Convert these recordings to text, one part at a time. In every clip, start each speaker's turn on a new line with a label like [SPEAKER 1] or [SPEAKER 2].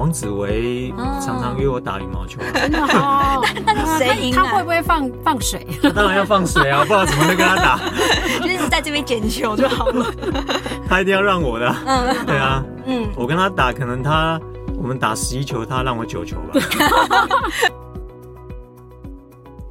[SPEAKER 1] 王子维常常约我打羽毛球。
[SPEAKER 2] 真的哦？那谁赢？他会不会放放水？
[SPEAKER 1] 当然要放水啊！不知道怎么会跟他打，
[SPEAKER 3] 就是在这边捡球就好了。
[SPEAKER 1] 他一定要让我的。嗯，对啊。嗯，我跟他打，可能他我们打十一球，他让我九球吧。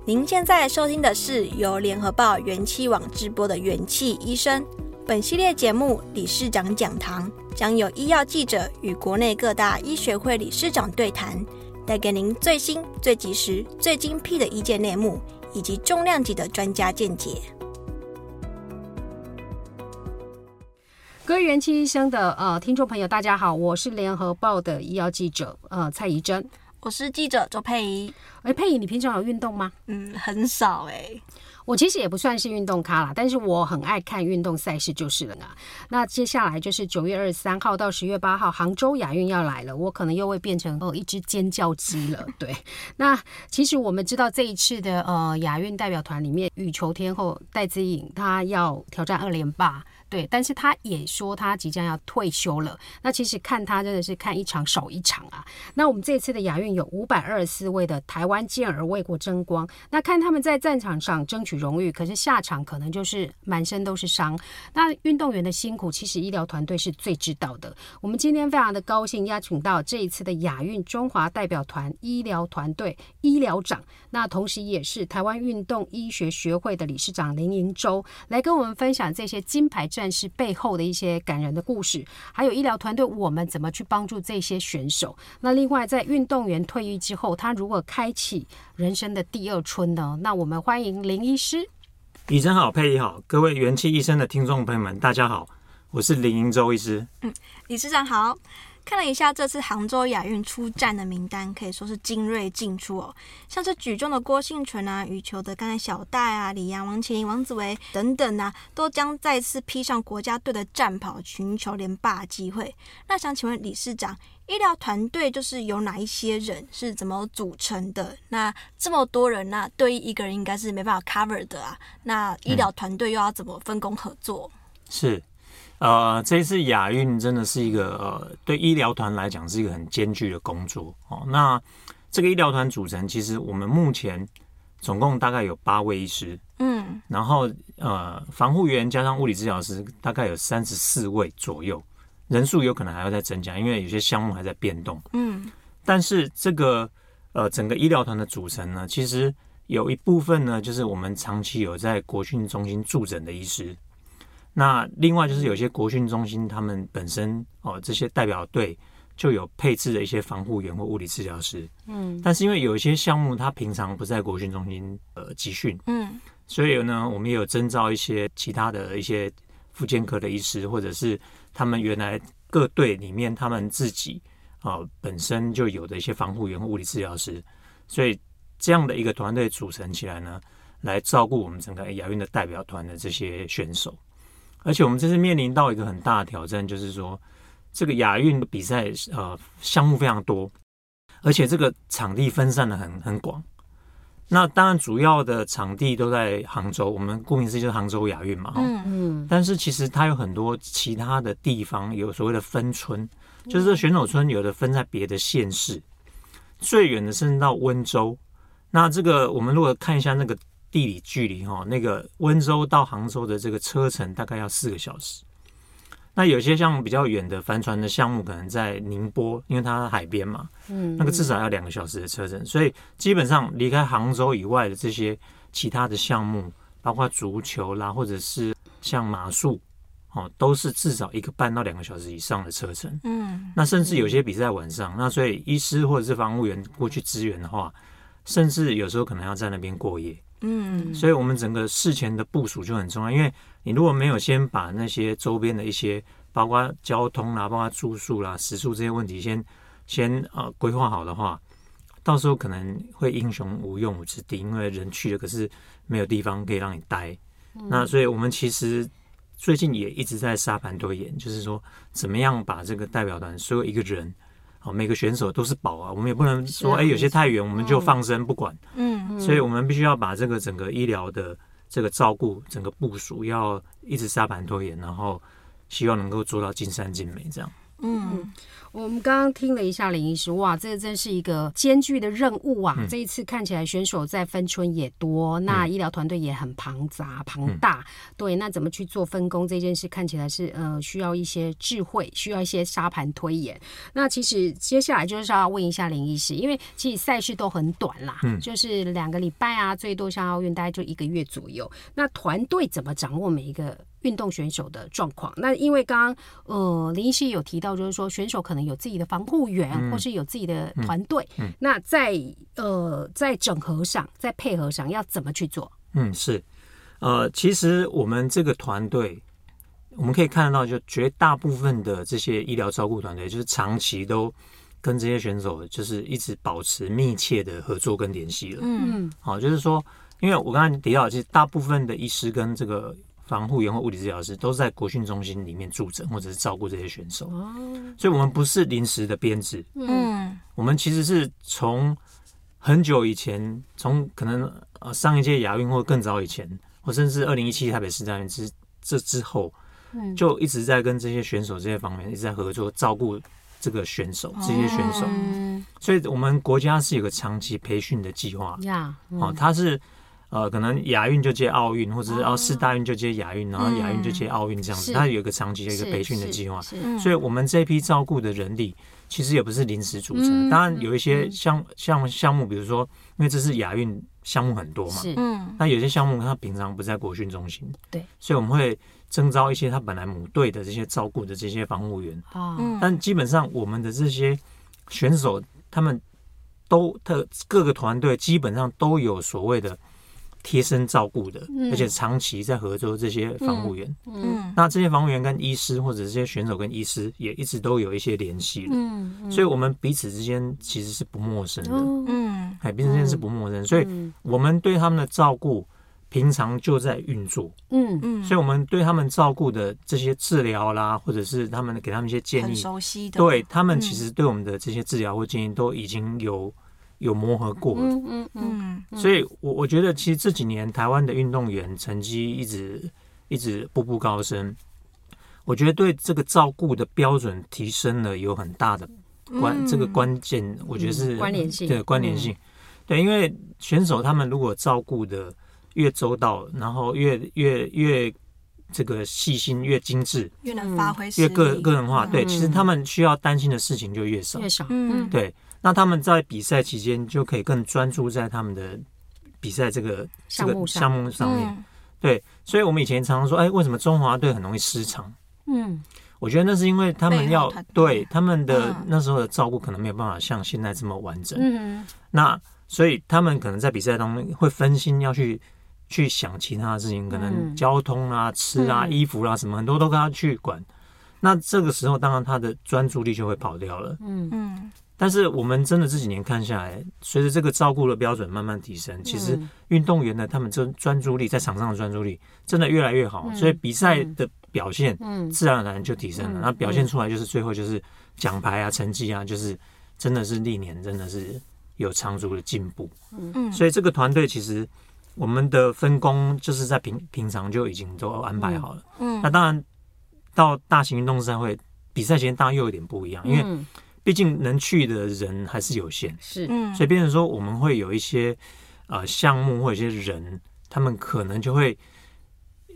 [SPEAKER 3] 您现在收听的是由联合报元气网直播的元气医生。本系列节目理事长讲堂将有医药记者与国内各大医学会理事长对谈，带给您最新、最及时、最精辟的医界内幕以及重量级的专家见解。
[SPEAKER 2] 各位元气医生的呃听众朋友，大家好，我是联合报的医药记者呃蔡宜真。
[SPEAKER 3] 我是记者周佩仪。
[SPEAKER 2] 哎，佩仪，你平常有运动吗？
[SPEAKER 3] 嗯，很少哎、欸。
[SPEAKER 2] 我其实也不算是运动咖啦，但是我很爱看运动赛事就是了呢。那接下来就是九月二十三号到十月八号，杭州亚运要来了，我可能又会变成哦一只尖叫鸡了。对，那其实我们知道这一次的呃亚运代表团里面，羽球天后戴资颖她要挑战二连霸。对，但是他也说他即将要退休了。那其实看他真的是看一场少一场啊。那我们这次的亚运有五百二十四位的台湾健儿为国争光，那看他们在战场上争取荣誉，可是下场可能就是满身都是伤。那运动员的辛苦，其实医疗团队是最知道的。我们今天非常的高兴邀请到这一次的亚运中华代表团医疗团队医疗长，那同时也是台湾运动医学学会的理事长林盈洲来跟我们分享这些金牌战士背后的一些感人的故事，还有医疗团队我们怎么去帮助这些选手。那另外，在运动员退役之后，他如何开启人生的第二春呢？那我们欢迎林医师。
[SPEAKER 1] 医生好，佩仪好，各位元气医生的听众朋友们，大家好，我是林盈洲医师。
[SPEAKER 3] 嗯，理事长好。看了一下这次杭州亚运出战的名单，可以说是精锐尽出哦。像是举重的郭幸淳啊，羽球的刚才小戴啊，李阳、王齐麟、王子维等等啊，都将再次披上国家队的战袍，寻求连霸机会。那想请问理事长，医疗团队就是有哪一些人是怎么组成的？那这么多人，那对于一个人应该是没办法 cover 的啊。那医疗团队又要怎么分工合作？
[SPEAKER 1] 嗯、是。呃，这一次亚运真的是一个呃，对医疗团来讲是一个很艰巨的工作哦。那这个医疗团组成，其实我们目前总共大概有八位医师，嗯，然后呃，防护员加上物理治疗师，大概有三十四位左右，人数有可能还要再增加，因为有些项目还在变动，嗯。但是这个呃，整个医疗团的组成呢，其实有一部分呢，就是我们长期有在国训中心驻诊的医师。那另外就是有些国训中心，他们本身哦，这些代表队就有配置的一些防护员或物理治疗师，嗯，但是因为有一些项目他平常不在国训中心呃集训，嗯，所以呢，我们也有征召一些其他的一些复健科的医师，或者是他们原来各队里面他们自己啊、呃、本身就有的一些防护员或物理治疗师，所以这样的一个团队组成起来呢，来照顾我们整个亚运的代表团的这些选手。而且我们这次面临到一个很大的挑战，就是说这个亚运比赛呃项目非常多，而且这个场地分散的很很广。那当然主要的场地都在杭州，我们顾名思义就是杭州亚运嘛。嗯嗯。但是其实它有很多其他的地方，有所谓的分村，就是这选手村有的分在别的县市，最远的甚至到温州。那这个我们如果看一下那个。地理距离哈，那个温州到杭州的这个车程大概要四个小时。那有些像比较远的帆船的项目，可能在宁波，因为它海边嘛，嗯，那个至少要两个小时的车程。所以基本上离开杭州以外的这些其他的项目，包括足球啦，或者是像马术，哦，都是至少一个半到两个小时以上的车程。嗯，那甚至有些比赛晚上，那所以医师或者是防务员过去支援的话，甚至有时候可能要在那边过夜。嗯，所以我们整个事前的部署就很重要，因为你如果没有先把那些周边的一些，包括交通啦、包括住宿啦、食宿这些问题先先呃规划好的话，到时候可能会英雄无用武之地，因为人去了可是没有地方可以让你待。嗯、那所以我们其实最近也一直在沙盘推演，就是说怎么样把这个代表团所有一个人。好，每个选手都是宝啊，我们也不能说哎、欸，有些太远我们就放生不管。嗯嗯，所以我们必须要把这个整个医疗的这个照顾、整个部署要一直沙盘推演，然后希望能够做到尽善尽美这样。
[SPEAKER 3] 嗯。
[SPEAKER 2] 我们刚刚听了一下林医师，哇，这个真是一个艰巨的任务啊！嗯、这一次看起来选手在分村也多，那医疗团队也很庞杂庞大。嗯、对，那怎么去做分工这件事，看起来是呃需要一些智慧，需要一些沙盘推演。那其实接下来就是要问一下林医师，因为其实赛事都很短啦，嗯，就是两个礼拜啊，最多像奥运大概就一个月左右。那团队怎么掌握每一个？运动选手的状况，那因为刚刚呃林医师有提到，就是说选手可能有自己的防护员，嗯、或是有自己的团队，那在呃在整合上，在配合上要怎么去做？
[SPEAKER 1] 嗯，是呃，其实我们这个团队，我们可以看得到，就绝大部分的这些医疗照顾团队，就是长期都跟这些选手就是一直保持密切的合作跟联系了。嗯，好、哦，就是说，因为我刚才提到，其实大部分的医师跟这个。防护员或物理治疗师都是在国训中心里面驻诊，或者是照顾这些选手，所以我们不是临时的编制。嗯，我们其实是从很久以前，从可能呃上一届亚运或更早以前，或甚至二零一七台北市大运之这之后，就一直在跟这些选手这些方面一直在合作，照顾这个选手这些选手。所以我们国家是有个长期培训的计划。呀，哦，他是。呃，可能亚运就接奥运，或者是哦，四大运就接亚运，然后亚运就接奥运这样子。它有一个长期的一个培训的计划，所以我们这批照顾的人力其实也不是临时组成。当然有一些项项项目，比如说，因为这是亚运项目很多嘛，嗯，那有些项目它平常不在国训中心，对，所以我们会征召一些他本来母队的这些照顾的这些防护员，但基本上我们的这些选手他们都特各个团队基本上都有所谓的。贴身照顾的，而且长期在合作这些防护员，嗯，嗯，那这些防护员跟医师或者这些选手跟医师也一直都有一些联系了，嗯，嗯，所以我们彼此之间其实是不陌生的，嗯，哎，彼此之间是不陌生，所以我们对他们的照顾平常就在运作，嗯。嗯，所以我们对他们照顾的这些治疗啦，或者是他们给他们一些建议，
[SPEAKER 3] 熟悉的，
[SPEAKER 1] 对他们其实对我们的这些治疗或建议都已经有。有磨合过了，嗯嗯所以，我我觉得其实这几年台湾的运动员成绩一直一直步步高升，我觉得对这个照顾的标准提升了有很大的关、嗯、这个关键，我觉得是
[SPEAKER 2] 关联性，
[SPEAKER 1] 对关联性，对，因为选手他们如果照顾的越周到，然后越越越这个细心、越精致，
[SPEAKER 3] 越能发挥，
[SPEAKER 1] 越个个人化，对，其实他们需要担心的事情就越少，
[SPEAKER 2] 越少，嗯，
[SPEAKER 1] 对。那他们在比赛期间就可以更专注在他们的比赛这个这个项目上面，对，所以我们以前常常说，哎，为什么中华队很容易失常？嗯，我觉得那是因为他们要对他们的那时候的照顾可能没有办法像现在这么完整。嗯，那所以他们可能在比赛当中会分心，要去去想其他的事情，可能交通啊、吃啊、衣服啊什么，很多都跟他去管。那这个时候，当然他的专注力就会跑掉了。嗯嗯。但是我们真的这几年看下来，随着这个照顾的标准慢慢提升，其实运动员呢，他们这专注力在场上的专注力真的越来越好，所以比赛的表现嗯自然而然就提升了。那表现出来就是最后就是奖牌啊、成绩啊，就是真的是历年真的是有长足的进步。嗯，所以这个团队其实我们的分工就是在平平常就已经都安排好了。嗯，那当然到大型运动赛会比赛前当然又有点不一样，因为。毕竟能去的人还是有限，是，所以变成说我们会有一些呃项目或者一些人，他们可能就会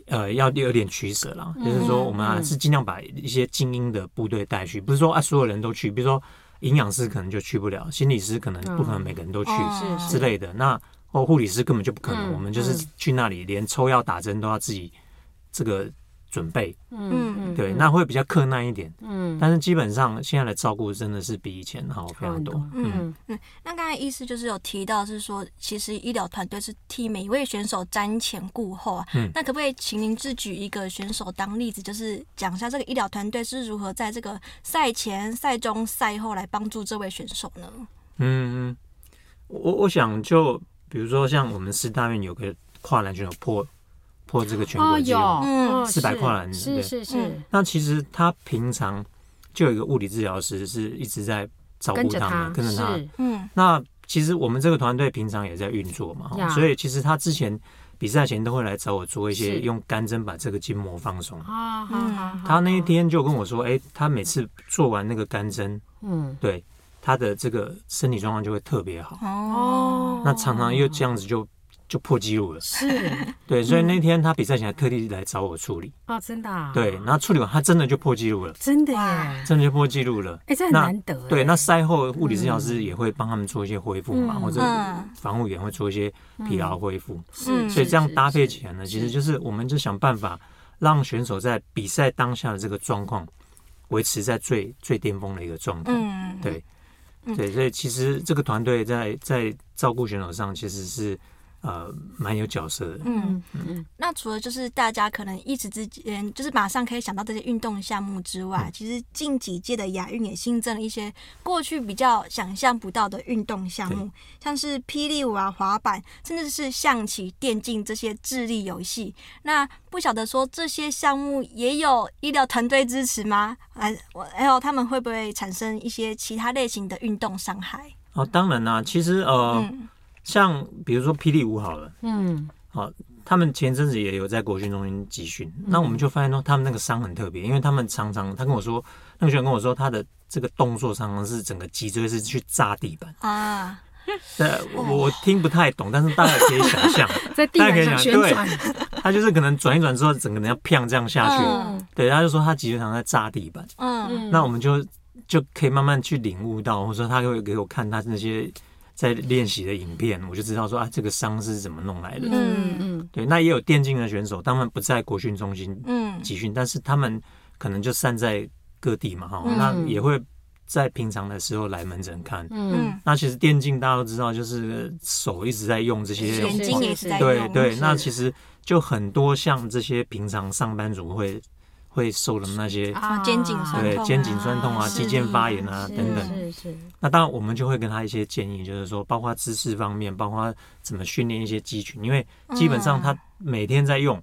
[SPEAKER 1] 呃要有点取舍了，嗯、就是说我们还是尽量把一些精英的部队带去，不是说啊所有人都去，比如说营养师可能就去不了，心理师可能不可能每个人都去之类的，那哦护理师根本就不可能，我们就是去那里连抽药打针都要自己这个。准备，嗯，对，那会比较困难一点，嗯，但是基本上现在的照顾真的是比以前好非常多，
[SPEAKER 3] 嗯嗯。那刚才医师就是有提到是说，其实医疗团队是替每一位选手瞻前顾后啊，嗯，那可不可以请您自举一个选手当例子，就是讲一下这个医疗团队是如何在这个赛前、赛中、赛后来帮助这位选手呢？
[SPEAKER 1] 嗯嗯，我我想就比如说像我们师大院有个跨栏选手破。破这个全国纪录，嗯，四百跨栏，
[SPEAKER 2] 是是是。
[SPEAKER 1] 那其实他平常就有一个物理治疗师是一直在照顾他们，跟着他。嗯，那其实我们这个团队平常也在运作嘛，所以其实他之前比赛前都会来找我做一些用干针把这个筋膜放松。
[SPEAKER 2] 啊，
[SPEAKER 1] 他那一天就跟我说，哎，他每次做完那个干针，
[SPEAKER 2] 嗯。
[SPEAKER 1] 对他的这个身体状况就会特别好。
[SPEAKER 3] 哦，
[SPEAKER 1] 那常常又这样子就就破纪录了。
[SPEAKER 2] 是
[SPEAKER 1] 对，所以那天他比赛前还特地来找我处理。
[SPEAKER 2] 哦，真的啊，
[SPEAKER 1] 对，然后处理完他真的就破纪录了，
[SPEAKER 2] 真的
[SPEAKER 3] 哇
[SPEAKER 2] 耶，
[SPEAKER 1] 真的就破纪录了。
[SPEAKER 2] 哎，这很
[SPEAKER 1] 那
[SPEAKER 2] 难得耶，
[SPEAKER 1] 对，那赛后物理治疗师也会帮他们做一些恢复嘛，
[SPEAKER 2] 嗯
[SPEAKER 1] 或者
[SPEAKER 3] 嗯
[SPEAKER 1] 防护员会做一些疲劳恢复。
[SPEAKER 3] 嗯
[SPEAKER 1] 所以这样搭配起来呢，其实就是我们就想办法让选手在比赛当下的这个状况维持在最最巅峰的一个状态。
[SPEAKER 3] 嗯，
[SPEAKER 1] 对，
[SPEAKER 3] 嗯
[SPEAKER 1] 对，所以其实这个团队在在照顾选手上其实是呃蛮有角色的。
[SPEAKER 3] 嗯，
[SPEAKER 2] 嗯嗯
[SPEAKER 3] 那除了就是大家可能一时之间就是马上可以想到这些运动项目之外，其实近几届的亚运也新增了一些过去比较想象不到的运动项目，像是霹雳舞啊、滑板，甚至是象棋、电竞这些智力游戏。那不晓得说这些项目也有医疗团队支持吗？还我还有他们会不会产生一些其他类型的运动伤害？
[SPEAKER 1] 哦，当然啦、其实呃，
[SPEAKER 3] 嗯
[SPEAKER 1] 像比如说霹雳舞好了。
[SPEAKER 2] 嗯。
[SPEAKER 1] 好他们前阵子也有在国训中心集训，那我们就发现说他们那个伤很特别，因为他们常常他跟我说，那个学员跟我说他的这个动作常常是整个脊椎是去炸地板，
[SPEAKER 3] 啊，
[SPEAKER 1] 对，我我听不太懂，但是大家可以想象，
[SPEAKER 2] 在地板上旋转，
[SPEAKER 1] 他就是可能转一转之后，整个人要砰这样下去，
[SPEAKER 3] 嗯。
[SPEAKER 1] 对，他就说他脊椎常常在炸地板，
[SPEAKER 3] 嗯。
[SPEAKER 1] 那我们就就可以慢慢去领悟到，或者说他会给我看他那些在练习的影片，我就知道说啊这个伤是怎么弄来的，
[SPEAKER 2] 嗯嗯
[SPEAKER 1] 对，那也有电竞的选手，他们不在国训中心
[SPEAKER 3] 嗯。
[SPEAKER 1] 集训，但是他们可能就散在各地嘛，哈、
[SPEAKER 2] 嗯。
[SPEAKER 1] 那也会在平常的时候来门诊看。
[SPEAKER 2] 嗯。
[SPEAKER 3] 嗯，
[SPEAKER 1] 那其实电竞大家都知道，就是手一直在用这些
[SPEAKER 3] 眼睛也是在用，
[SPEAKER 1] 对
[SPEAKER 2] 对，
[SPEAKER 1] 那。其实就很多像这些平常上班族会会受的那些。
[SPEAKER 2] 啊
[SPEAKER 3] 肩颈酸痛啊
[SPEAKER 1] 对肩颈酸痛啊、
[SPEAKER 3] 是
[SPEAKER 1] 肌腱发炎啊
[SPEAKER 2] 是
[SPEAKER 1] 等等，
[SPEAKER 2] 是是，
[SPEAKER 1] 那当然我们就会跟他一些建议，就是说，包括姿势方面，包括怎么训练一些肌群，因为基本上他每天在用，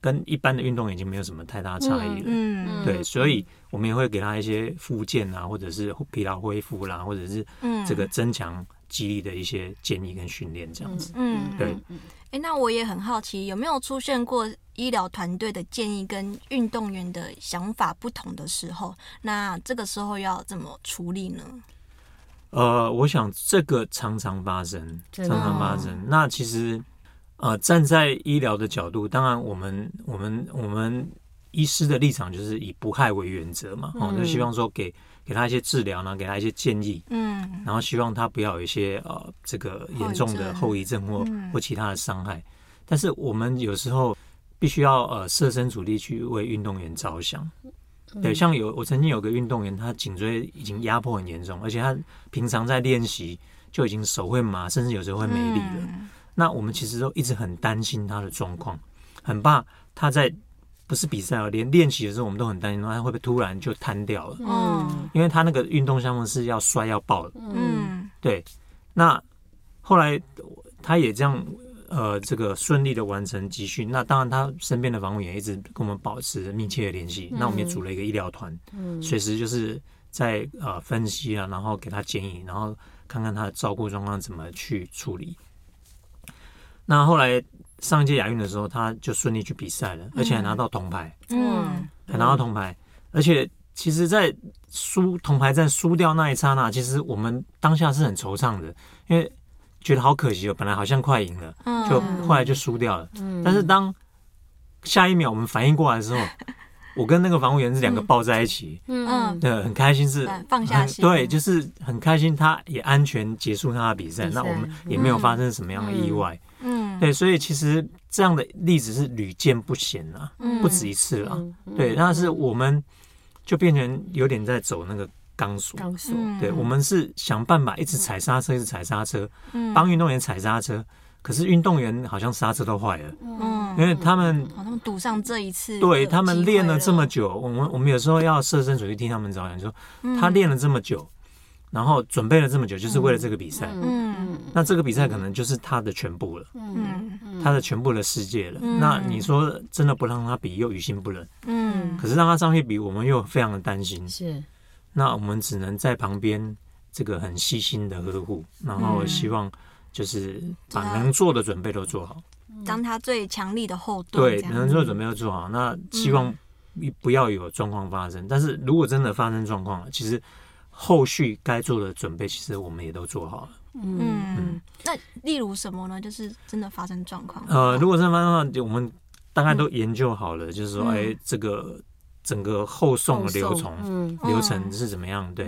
[SPEAKER 1] 跟一般的运动已经没有什么太大差异了。
[SPEAKER 3] 嗯
[SPEAKER 1] 对，所以我们也会给他一些复健啊，或者是疲劳恢复啦，或者是
[SPEAKER 3] 嗯。
[SPEAKER 1] 这个增强肌力的一些建议跟训练这样子。
[SPEAKER 3] 嗯
[SPEAKER 1] 对
[SPEAKER 3] 哎、那我也很好奇，有没有出现过医疗团队的建议跟运动员的想法不同的时候？那这个时候要怎么处理呢？
[SPEAKER 1] 呃，我想这个常常发生，常常发生。那其实呃，站在医疗的角度，当然我们我们我们医师的立场就是以不害为原则嘛，哦，
[SPEAKER 2] 嗯
[SPEAKER 1] 就希望说给给他一些治疗呢，给他一些建议，
[SPEAKER 3] 嗯
[SPEAKER 1] 然后希望他不要有一些呃这个严重的后遗症或
[SPEAKER 3] 嗯
[SPEAKER 1] 或其他的伤害。但是我们有时候必须要呃设身处地去为运动员着想。对，像有我曾经有个运动员，他颈椎已经压迫很严重，而且他平常在练习就已经手会麻，甚至有时候会没力了。
[SPEAKER 3] 嗯
[SPEAKER 1] 那我们其实都一直很担心他的状况，很怕他在不是比赛哦，连练习的时候我们都很担心他会不会突然就瘫掉了，
[SPEAKER 2] 嗯
[SPEAKER 1] 因为他那个运动项目是要摔要爆的。
[SPEAKER 2] 嗯
[SPEAKER 3] 嗯
[SPEAKER 1] 对，那后来他也这样呃这个顺利的完成集训。那当然他身边的防护员也一直跟我们保持密切的联系。那我们也组了一个医疗团，
[SPEAKER 2] 嗯
[SPEAKER 1] 随时就是在呃分析啊，然后给他建议，然后看看他的照顾状况怎么去处理。那后来上一届亚运的时候，他就顺利去比赛了，而且还拿到铜牌，
[SPEAKER 3] 嗯。
[SPEAKER 1] 还拿到铜牌。而且其实，在输铜牌战输掉那一刹那，其实我们当下是很惆怅的，因为觉得好可惜哦，本来好像快赢了，
[SPEAKER 3] 嗯。
[SPEAKER 1] 就后来就输掉了。
[SPEAKER 2] 嗯。
[SPEAKER 1] 但是当下一秒我们反应过来的时候，我跟那个防护员是两个抱在一起，
[SPEAKER 3] 嗯。
[SPEAKER 1] 对，很开心是
[SPEAKER 3] 嗯放下心
[SPEAKER 1] 对，就是很开心，他也安全结束他的比赛，
[SPEAKER 2] 比赛。
[SPEAKER 1] 那我们也没有发生什么样的意外，
[SPEAKER 3] 嗯
[SPEAKER 1] 对，所以其实这样的例子是屡见不鲜啊，
[SPEAKER 3] 嗯
[SPEAKER 1] 不止一次了，
[SPEAKER 2] 嗯
[SPEAKER 1] 对，但是我们就变成有点在走那个钢索，
[SPEAKER 2] 钢索
[SPEAKER 3] 嗯。
[SPEAKER 1] 对，我们是想办法一直踩刹车，一直踩刹车，
[SPEAKER 3] 嗯。
[SPEAKER 1] 帮运动员踩刹车，可是运动员好像刹车都坏了，
[SPEAKER 3] 嗯。
[SPEAKER 1] 因为他们
[SPEAKER 3] 好，他们赌上这一次，
[SPEAKER 1] 对他们练了这么，久，我们我们有时候要设身处地替他们着想，就说
[SPEAKER 3] 嗯。
[SPEAKER 1] 他练了这么久，然后准备了这么久，就是为了这个比赛。
[SPEAKER 3] 嗯
[SPEAKER 1] 那这个比赛可能就是他的全部了，
[SPEAKER 3] 嗯
[SPEAKER 1] 他的全部的世界了。
[SPEAKER 3] 嗯
[SPEAKER 1] 那你说真的不让他比，又于心不忍；
[SPEAKER 3] 嗯
[SPEAKER 1] 可是让他上去比，我们又非常的担心。
[SPEAKER 2] 是
[SPEAKER 1] 那我们只能在旁边这个很细心的呵护，然后希望就是把能做的准备都做好。
[SPEAKER 3] 当他最强力的后盾。
[SPEAKER 1] 对，能做的准备都做好。那希望不要有状况发生。但是如果真的发生状况了，其实后续该做的准备，其实我们也都做好了。
[SPEAKER 3] 嗯，嗯，那例如什么呢？就是真的发生状况。
[SPEAKER 1] 呃，如果真的发生状况，我们大概都研究好了，嗯、就是说，哎、欸，这个整个后送的流程，嗯、流程是怎么样？对，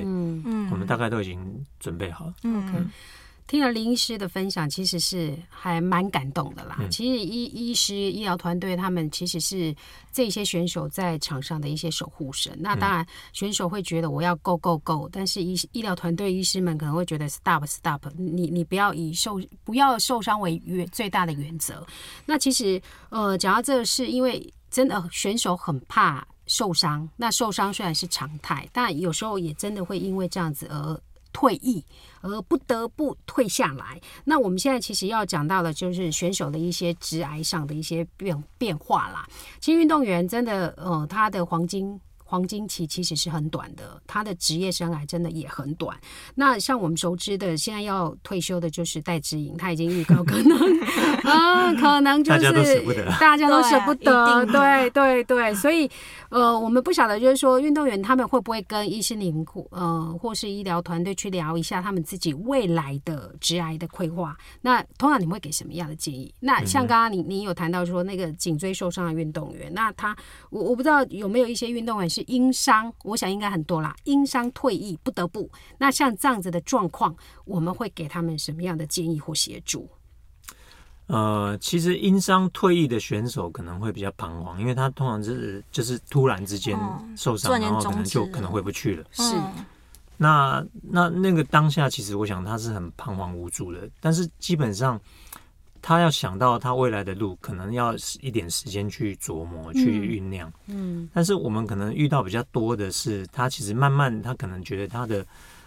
[SPEAKER 1] 我们大概都已经准备好了。
[SPEAKER 2] 嗯。Okay. 听了林医师的分享，其实是还蛮感动的啦。嗯、其实医医师、医疗团队他们其实是这些选手在场上的一些守护神。那当然，选手会觉得我要 go go go，但是医医疗团队医师们可能会觉得 stop stop，你你不要以受不要受伤为原最大的原则。那其实呃，讲到这个，是因为真的选手很怕受伤。那受伤虽然是常态，但有时候也真的会因为这样子而退役。而不得不退下来。那我们现在其实要讲到的，就是选手的一些职癌上的一些变变化啦。其实运动员真的，呃，他的黄金。黄金期其实是很短的，他的职业生涯真的也很短。那像我们熟知的，现在要退休的就是戴志颖，他已经预告可能 啊，可能就是大家都舍不得，大家都舍不得，对对对。所以呃，我们不晓得，就是说运动员他们会不会跟医生您呃或是医疗团队去聊一下他们自己未来的职癌的规划？那通常你们会给什么样的建议？那像刚刚你你有谈到说那个颈椎受伤的运动员，那他我我不知道有没有一些运动员。是因伤，我想应该很多啦。因伤退役不得不，那像这样子的状况，我们会给他们什么样的建议或协助？
[SPEAKER 1] 呃，其实因伤退役的选手可能会比较彷徨，因为他通常是就是突然之间受伤，嗯、然后可能就可能回不去了。
[SPEAKER 2] 是，
[SPEAKER 1] 那那那个当下，其实我想他是很彷徨无助的，但是基本上。他要想到他未来的路，可能要一点时间去琢磨、去酝酿。嗯，但是我们可能遇到比较多的是，他其实慢慢，他可能觉得他的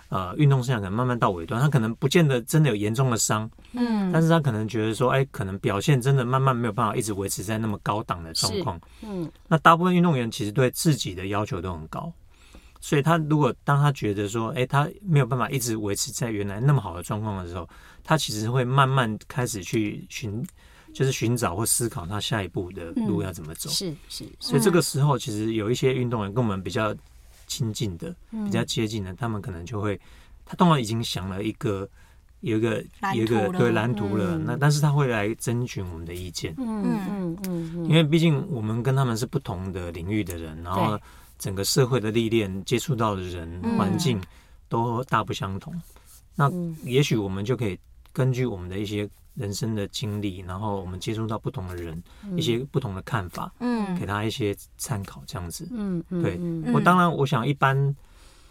[SPEAKER 1] 呃运动生涯可能慢慢到尾端，他可能不见得真的有严重的伤。嗯，但是他可能觉得说，哎，可能表现真的慢慢没有办法一直维持在那么高档的状况。嗯，那大部分运动员其实对自己的要求都很高。所以他如果当他觉得说，哎，他没有办法一直维持在原来那么好的状况的时候，他其实会慢慢开始去寻，就是寻找或思考他下一步的路要怎么走。
[SPEAKER 2] 是是。
[SPEAKER 1] 所以这个时候，其实有一些运动员跟我们比较亲近的、比较接近的，他们可能就会，他当然已经想了一个有一个有一个对蓝图了。那但是他会来征询我们的意见。嗯嗯嗯。因为毕竟我们跟他们是不同的领域的人，然后。整个社会的历练，接触到的人、环境都大不相同。那也许我们就可以根据我们的一些人生的经历，然后我们接触到不同的人，一些不同的看法，嗯，给他一些参考，这样子。嗯，对。我当然，我想一般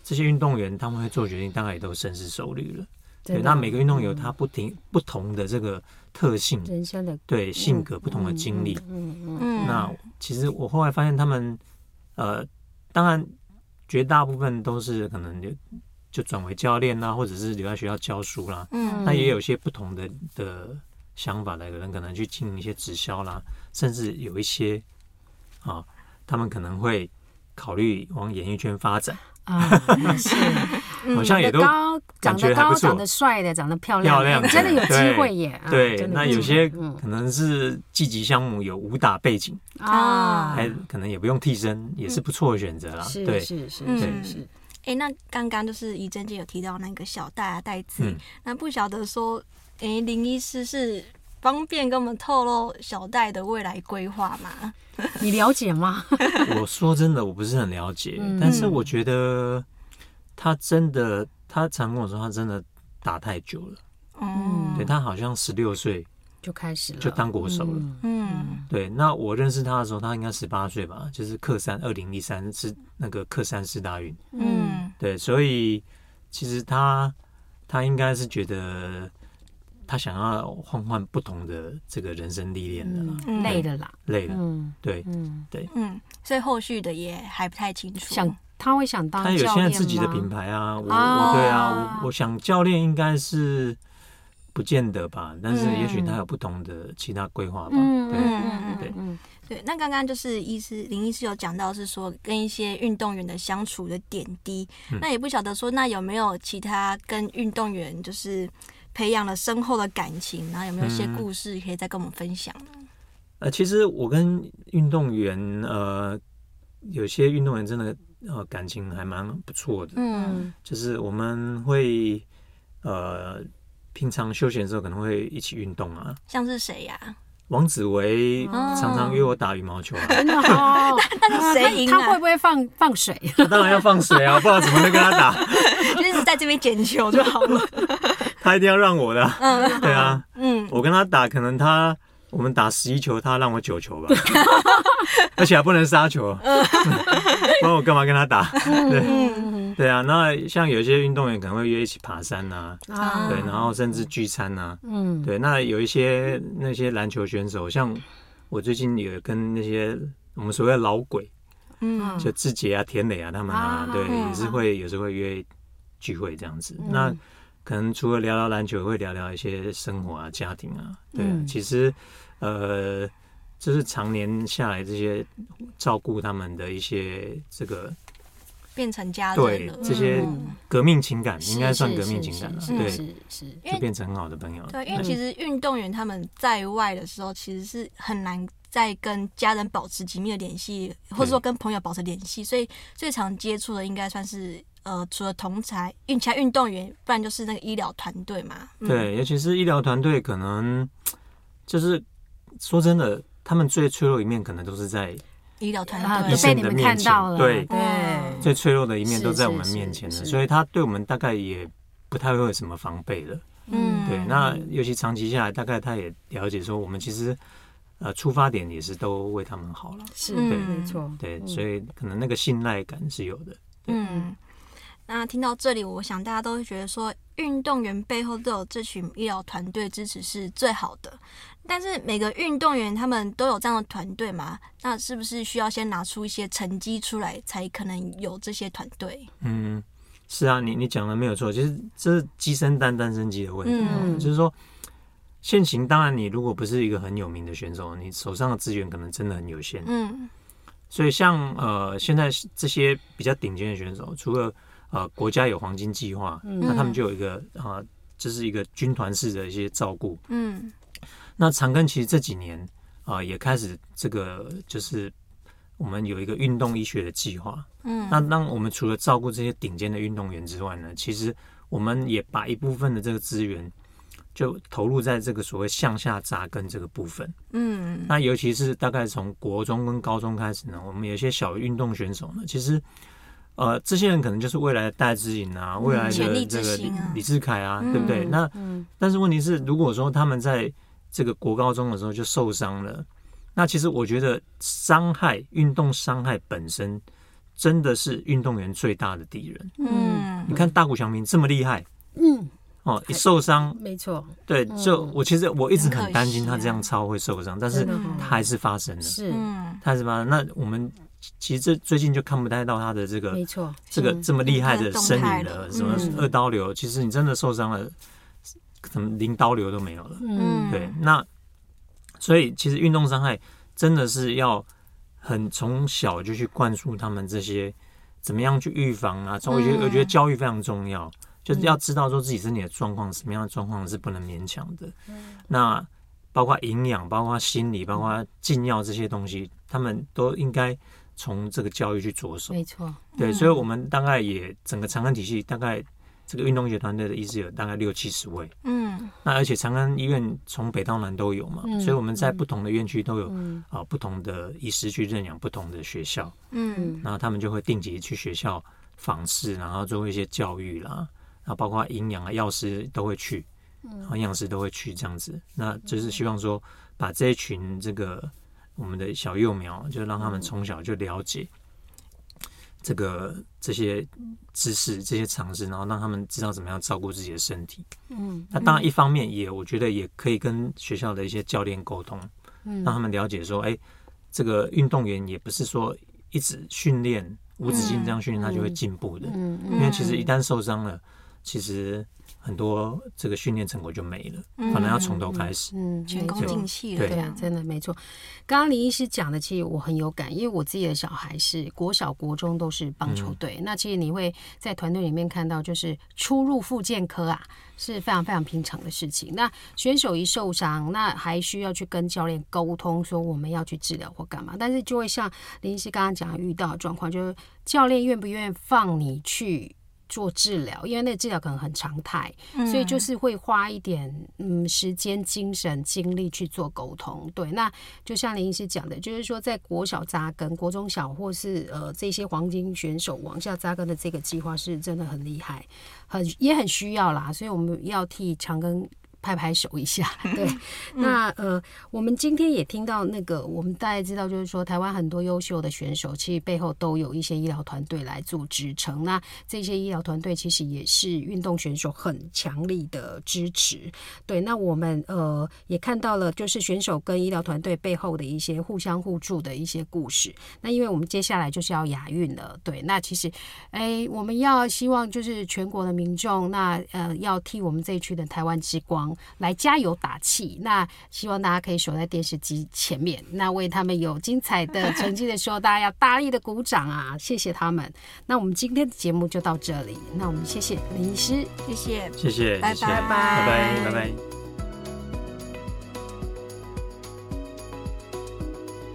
[SPEAKER 1] 这些运动员他们会做决定，大概也都深思熟虑了。对，那每个运动员有他不停不同的这个特性，
[SPEAKER 2] 人生的
[SPEAKER 1] 对性格不同的经历。嗯嗯。那其实我后来发现，他们呃。当然，绝大部分都是可能就就转为教练啦，或者是留在学校教书啦。嗯，那也有些不同的的想法的人，可能去经营一些直销啦，甚至有一些啊，他们可能会考虑往演艺圈发展。啊，
[SPEAKER 2] 是，
[SPEAKER 1] 好像也都感觉还不错，
[SPEAKER 2] 长得帅的，长得漂亮，漂亮，真的有机会耶。
[SPEAKER 1] 对，那有些可能是积极项目，有武打背景啊，还可能也不用替身，也是不错的选择啦。对，
[SPEAKER 2] 是是是是。
[SPEAKER 3] 哎，那刚刚就是怡珍姐有提到那个小戴啊，戴资颖，那不晓得说，哎，林医师是。方便跟我们透露小戴的未来规划吗？
[SPEAKER 2] 你了解吗？
[SPEAKER 1] 我说真的，我不是很了解，嗯、但是我觉得他真的，他常跟我说，他真的打太久了。嗯，对，他好像十六岁
[SPEAKER 2] 就开始了，
[SPEAKER 1] 就当国手了。嗯，对。那我认识他的时候，他应该十八岁吧，就是克三，二零一三是那个克三四大运。嗯，对，所以其实他他应该是觉得。他想要换换不同的这个人生历练的啦，
[SPEAKER 2] 累的啦，
[SPEAKER 1] 累的，对，
[SPEAKER 3] 嗯，
[SPEAKER 1] 对，
[SPEAKER 3] 嗯，所以后续的也还不太清楚。
[SPEAKER 2] 想他会想当，
[SPEAKER 1] 他有现在自己的品牌啊，我我对啊，我我想教练应该是不见得吧，但是也许他有不同的其他规划吧。嗯嗯
[SPEAKER 3] 对对。那刚刚就是医师林医师有讲到是说跟一些运动员的相处的点滴，那也不晓得说那有没有其他跟运动员就是。培养了深厚的感情，然后有没有一些故事可以再跟我们分享呢？
[SPEAKER 1] 呃，其实我跟运动员，呃，有些运动员真的呃感情还蛮不错的。
[SPEAKER 3] 嗯，
[SPEAKER 1] 就是我们会呃平常休闲的时候可能会一起运动啊。
[SPEAKER 3] 像是谁呀？
[SPEAKER 1] 王子维常常约我打羽毛球啊。
[SPEAKER 2] 真的哦，
[SPEAKER 3] 但是谁赢啊？
[SPEAKER 2] 他会不会放放水？
[SPEAKER 1] 他当然要放水啊，不知道怎么会跟他打。
[SPEAKER 3] 就是在这边捡球就好了。
[SPEAKER 1] 他一定要让我的。
[SPEAKER 3] 嗯，
[SPEAKER 1] 对啊。
[SPEAKER 3] 嗯，
[SPEAKER 1] 我跟他打，可能他。我们打十一球，他让我九球吧，而且还不能杀球，不然我干嘛跟他打？对，对啊。那像有些运动员可能会约一起爬山呐，对，然后甚至聚餐呐，嗯，对。那有一些那些篮球选手，像我最近有跟那些我们所谓的老鬼，嗯，就志杰啊、田磊啊他们啊，对，也是会有时候会约聚会这样子。那可能除了聊聊篮球，会聊聊一些生活啊、家庭啊。对啊，其实，呃，就是常年下来这些照顾他们的一些这个
[SPEAKER 3] 变成家人，
[SPEAKER 1] 对这些革命情感，应该算革命情感了。对，
[SPEAKER 2] 是是，
[SPEAKER 1] 就变成很好的朋友。
[SPEAKER 3] 对，因为其实运动员他们在外的时候，其实是很难再跟家人保持紧密的联系，或者说跟朋友保持联系，所以最常接触的应该算是。呃，除了同才运其他运动员，不然就是那个医疗团队嘛。
[SPEAKER 1] 嗯、对，尤其是医疗团队，可能就是说真的，他们最脆弱的一面，可能都是在
[SPEAKER 3] 医疗团队
[SPEAKER 1] 被你们看到了。
[SPEAKER 2] 对对，
[SPEAKER 1] 最脆弱的一面都在我们面前的，所以他对我们大概也不太会有什么防备的。嗯，对。那尤其长期下来，大概他也了解说，我们其实呃出发点也是都为他们好了。
[SPEAKER 2] 是，对，没错。
[SPEAKER 1] 对，所以可能那个信赖感是有的。
[SPEAKER 3] 嗯。那听到这里，我想大家都会觉得说，运动员背后都有这群医疗团队支持是最好的。但是每个运动员他们都有这样的团队吗？那是不是需要先拿出一些成绩出来，才可能有这些团队？
[SPEAKER 1] 嗯，是啊，你你讲的没有错，其实这是鸡生蛋，蛋生鸡的问题。嗯，就是说，现行当然你如果不是一个很有名的选手，你手上的资源可能真的很有限。嗯，所以像呃现在这些比较顶尖的选手，除了呃，国家有黄金计划，嗯、那他们就有一个啊、呃，就是一个军团式的一些照顾。嗯，那长庚其实这几年啊、呃，也开始这个，就是我们有一个运动医学的计划。嗯，那当我们除了照顾这些顶尖的运动员之外呢，其实我们也把一部分的这个资源就投入在这个所谓向下扎根这个部分。嗯，那尤其是大概从国中跟高中开始呢，我们有些小运动选手呢，其实。呃，这些人可能就是未来的戴志颖啊，未来的这个李李志凯啊，对不对？那但是问题是，如果说他们在这个国高中的时候就受伤了，那其实我觉得伤害运动伤害本身真的是运动员最大的敌人。嗯，你看大谷翔平这么厉害，嗯，哦，一受伤，
[SPEAKER 2] 没错，
[SPEAKER 1] 对，就我其实我一直很担心他这样超会受伤，但是他还是发生了，是，他还是发生。那我们。其实这最近就看不太到他的这个，没错，这个这么厉害的身影了，什么二刀流，其实你真的受伤了，可能零刀流都没有了。嗯，对，那所以其实运动伤害真的是要很从小就去灌输他们这些怎么样去预防啊。从我觉得我觉得教育非常重要，就是要知道说自己身体的状况什么样的状况是不能勉强的。那包括营养、包括心理、包括禁药这些东西，他们都应该。从这个教育去着手，
[SPEAKER 2] 没错，
[SPEAKER 1] 对，所以，我们大概也整个长安体系大概这个运动医学团队的医师有大概六七十位，嗯，那而且长安医院从北到南都有嘛，所以我们在不同的院区都有啊不同的医师去认养不同的学校，嗯，然后他们就会定期去学校访视，然后做一些教育啦，然后包括营养啊药师都会去，嗯，营养师都会去这样子，那就是希望说把这一群这个。我们的小幼苗，就让他们从小就了解这个这些知识、这些常识，然后让他们知道怎么样照顾自己的身体。嗯，那当然一方面也，我觉得也可以跟学校的一些教练沟通，让他们了解说，哎，这个运动员也不是说一直训练无止境这样训练他就会进步的。嗯，因为其实一旦受伤了，其实很多这个训练成果就没了，可能要从头开始，
[SPEAKER 2] 嗯，
[SPEAKER 3] 前功尽弃了。
[SPEAKER 1] 对，
[SPEAKER 2] 啊，真的没错。刚刚林医师讲的，其实我很有感，因为我自己的小孩是国小、国中都是棒球队。嗯、那其实你会在团队里面看到，就是出入复健科啊，是非常非常平常的事情。那选手一受伤，那还需要去跟教练沟通，说我们要去治疗或干嘛。但是就会像林医师刚刚讲的，遇到的状况就是教练愿不愿意放你去。做治疗，因为那个治疗可能很常态，嗯、所以就是会花一点嗯时间、精神、精力去做沟通。对，那就像林医师讲的，就是说在国小扎根、国中小或是呃这些黄金选手往下扎根的这个计划是真的很厉害，很也很需要啦。所以我们要替长庚。拍拍手一下，对，嗯、那呃，我们今天也听到那个，我们大家知道，就是说台湾很多优秀的选手，其实背后都有一些医疗团队来做支撑。那这些医疗团队其实也是运动选手很强力的支持。对，那我们呃也看到了，就是选手跟医疗团队背后的一些互相互助的一些故事。那因为我们接下来就是要亚运了，对，那其实哎，我们要希望就是全国的民众，那呃要替我们这一区的台湾之光。来加油打气，那希望大家可以守在电视机前面，那为他们有精彩的成绩的时候，大家要大力的鼓掌啊！谢谢他们。那我们今天的节目就到这里，那我们谢谢林医师，
[SPEAKER 3] 谢谢，
[SPEAKER 1] 谢谢，
[SPEAKER 3] 拜拜，拜拜，
[SPEAKER 1] 拜拜，拜拜。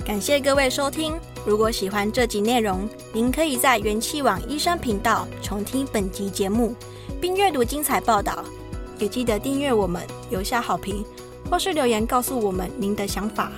[SPEAKER 3] 感谢各位收听，如果喜欢这集内容，您可以在元气网医生频道重听本集节目，并阅读精彩报道。也记得订阅我们，留下好评，或是留言告诉我们您的想法。